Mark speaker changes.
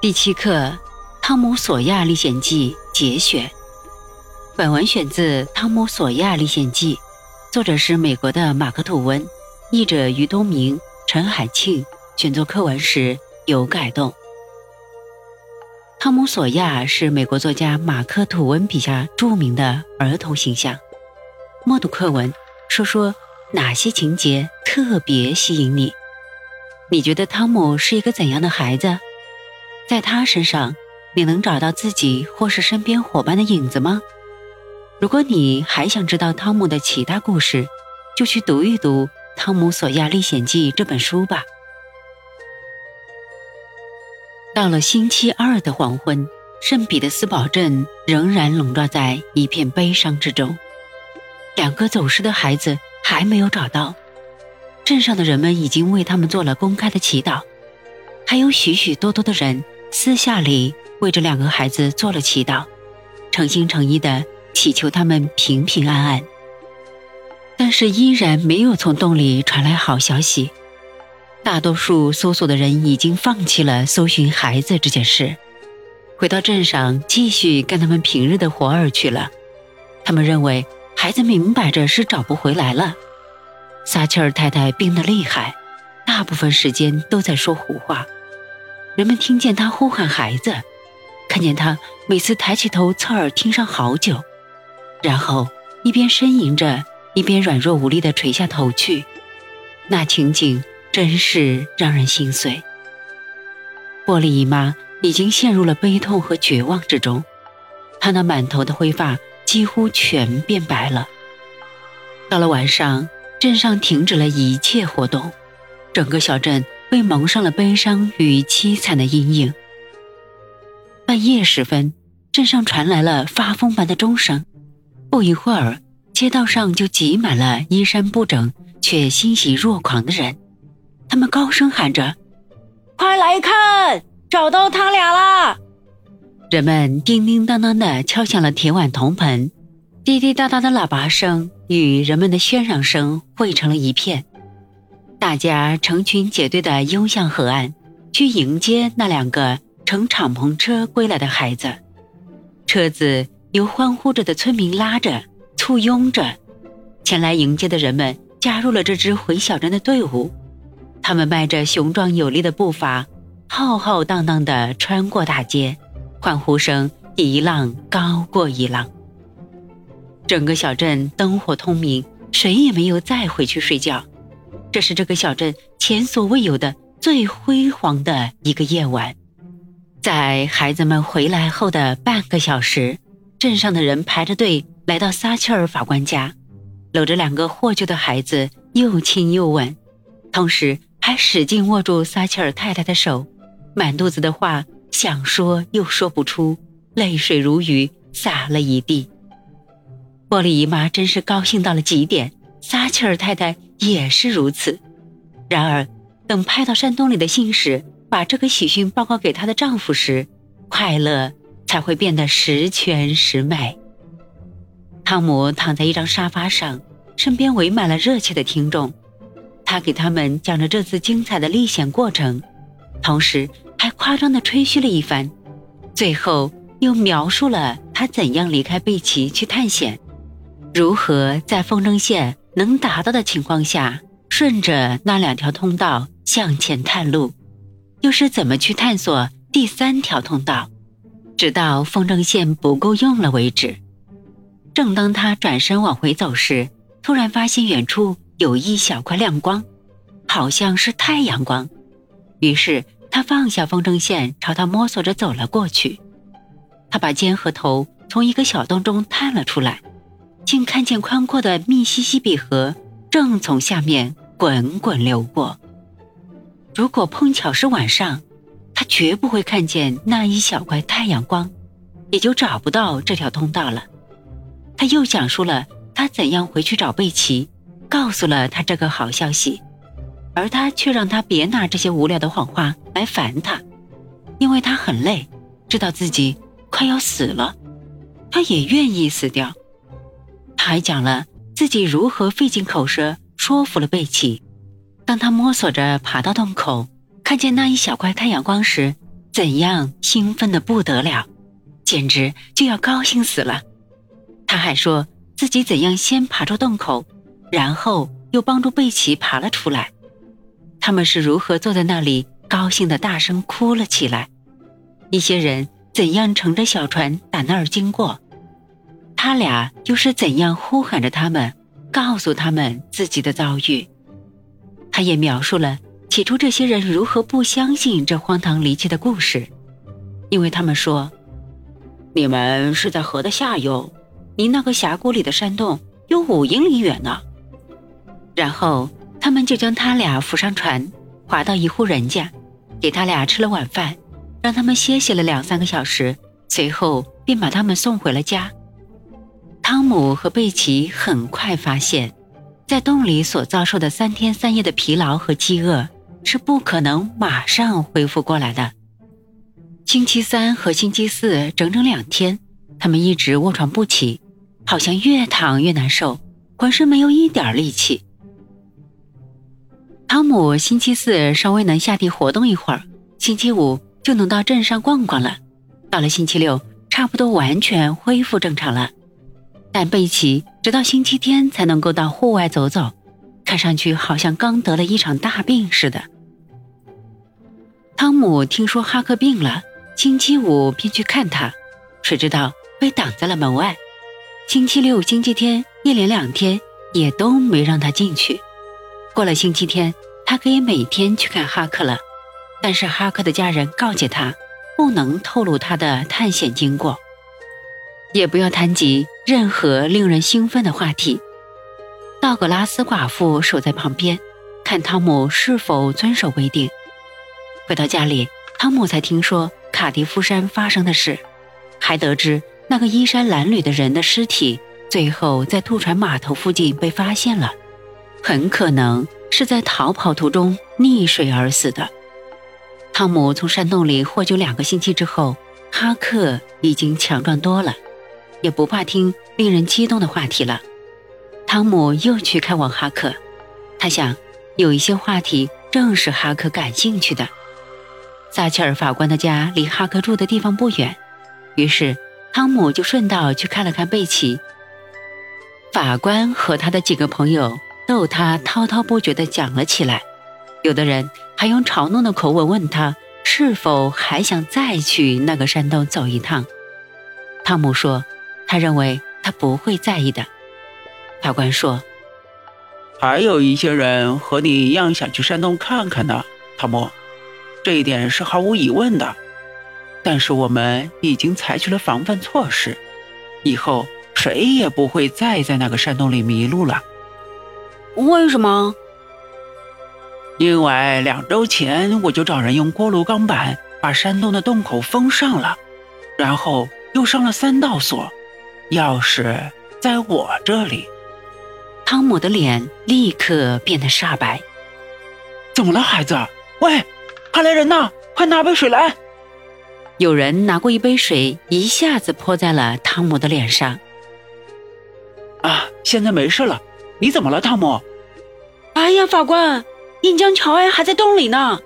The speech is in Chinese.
Speaker 1: 第七课《汤姆·索亚历险记》节选。本文选自《汤姆·索亚历险记》，作者是美国的马克·吐温，译者于东明、陈海庆选作课文时有改动。汤姆·索亚是美国作家马克·吐温笔下著名的儿童形象。默读课文，说说哪些情节特别吸引你？你觉得汤姆是一个怎样的孩子？在他身上，你能找到自己或是身边伙伴的影子吗？如果你还想知道汤姆的其他故事，就去读一读《汤姆·索亚历险记》这本书吧。到了星期二的黄昏，圣彼得斯堡镇仍然笼罩在一片悲伤之中。两个走失的孩子还没有找到。镇上的人们已经为他们做了公开的祈祷，还有许许多多的人私下里为这两个孩子做了祈祷，诚心诚意的祈求他们平平安安。但是依然没有从洞里传来好消息，大多数搜索的人已经放弃了搜寻孩子这件事，回到镇上继续干他们平日的活儿去了。他们认为孩子明摆着是找不回来了。撒切尔太太病得厉害，大部分时间都在说胡话。人们听见她呼喊孩子，看见她每次抬起头侧耳听上好久，然后一边呻吟着，一边软弱无力地垂下头去。那情景真是让人心碎。玻璃姨妈已经陷入了悲痛和绝望之中，她那满头的灰发几乎全变白了。到了晚上。镇上停止了一切活动，整个小镇被蒙上了悲伤与凄惨的阴影。半夜时分，镇上传来了发疯般的钟声，不一会儿，街道上就挤满了衣衫不整却欣喜若狂的人，他们高声喊着：“快来看，找到他俩啦！”人们叮叮当当地敲响了铁碗铜盆。滴滴答答的喇叭声与人们的喧嚷声汇成了一片，大家成群结队地拥向河岸，去迎接那两个乘敞篷车归来的孩子。车子由欢呼着的村民拉着、簇拥着，前来迎接的人们加入了这支回小镇的队伍。他们迈着雄壮有力的步伐，浩浩荡荡地穿过大街，欢呼声一浪高过一浪。整个小镇灯火通明，谁也没有再回去睡觉。这是这个小镇前所未有的最辉煌的一个夜晚。在孩子们回来后的半个小时，镇上的人排着队来到撒切尔法官家，搂着两个获救的孩子，又亲又吻，同时还使劲握住撒切尔太太的手，满肚子的话想说又说不出，泪水如雨洒了一地。波利姨妈真是高兴到了极点，撒切尔太太也是如此。然而，等派到山洞里的信使把这个喜讯报告给她的丈夫时，快乐才会变得十全十美。汤姆躺在一张沙发上，身边围满了热切的听众，他给他们讲着这次精彩的历险过程，同时还夸张地吹嘘了一番，最后又描述了他怎样离开贝奇去探险。如何在风筝线能达到的情况下，顺着那两条通道向前探路？又是怎么去探索第三条通道，直到风筝线不够用了为止？正当他转身往回走时，突然发现远处有一小块亮光，好像是太阳光。于是他放下风筝线，朝他摸索着走了过去。他把肩和头从一个小洞中探了出来。竟看见宽阔的密西西比河正从下面滚滚流过。如果碰巧是晚上，他绝不会看见那一小块太阳光，也就找不到这条通道了。他又讲述了他怎样回去找贝奇，告诉了他这个好消息，而他却让他别拿这些无聊的谎话来烦他，因为他很累，知道自己快要死了，他也愿意死掉。还讲了自己如何费尽口舌说服了贝奇。当他摸索着爬到洞口，看见那一小块太阳光时，怎样兴奋的不得了，简直就要高兴死了。他还说自己怎样先爬出洞口，然后又帮助贝奇爬了出来。他们是如何坐在那里高兴的大声哭了起来？一些人怎样乘着小船打那儿经过？他俩又是怎样呼喊着他们，告诉他们自己的遭遇？他也描述了起初这些人如何不相信这荒唐离奇的故事，因为他们说：“你们是在河的下游，离那个峡谷里的山洞有五英里远呢。”然后。他们就将他俩扶上船，划到一户人家，给他俩吃了晚饭，让他们歇息了两三个小时，随后便把他们送回了家。汤姆和贝奇很快发现，在洞里所遭受的三天三夜的疲劳和饥饿是不可能马上恢复过来的。星期三和星期四整整两天，他们一直卧床不起，好像越躺越难受，浑身没有一点力气。汤姆星期四稍微能下地活动一会儿，星期五就能到镇上逛逛了。到了星期六，差不多完全恢复正常了。但贝奇直到星期天才能够到户外走走，看上去好像刚得了一场大病似的。汤姆听说哈克病了，星期五便去看他，谁知道被挡在了门外。星期六、星期天一连两天也都没让他进去。过了星期天，他可以每天去看哈克了，但是哈克的家人告诫他，不能透露他的探险经过，也不要谈及任何令人兴奋的话题。道格拉斯寡妇守在旁边，看汤姆是否遵守规定。回到家里，汤姆才听说卡迪夫山发生的事，还得知那个衣衫褴褛的人的尸体最后在渡船码头附近被发现了。很可能是在逃跑途中溺水而死的。汤姆从山洞里获救两个星期之后，哈克已经强壮多了，也不怕听令人激动的话题了。汤姆又去看望哈克，他想有一些话题正是哈克感兴趣的。撒切尔法官的家离哈克住的地方不远，于是汤姆就顺道去看了看贝奇。法官和他的几个朋友。逗他滔滔不绝地讲了起来，有的人还用嘲弄的口吻问他是否还想再去那个山洞走一趟。汤姆说：“他认为他不会在意的。”法官说：“
Speaker 2: 还有一些人和你一样想去山洞看看呢，汤姆，这一点是毫无疑问的。但是我们已经采取了防范措施，以后谁也不会再在那个山洞里迷路了。”
Speaker 1: 为什么？
Speaker 2: 因为两周前我就找人用锅炉钢板把山洞的洞口封上了，然后又上了三道锁，钥匙在我这里。
Speaker 1: 汤姆的脸立刻变得煞白。
Speaker 2: 怎么了，孩子？喂，快来人呐！快拿杯水来！
Speaker 1: 有人拿过一杯水，一下子泼在了汤姆的脸上。
Speaker 2: 啊，现在没事了。你怎么了，汤姆？
Speaker 3: 哎呀，法官，印江乔安还在洞里呢。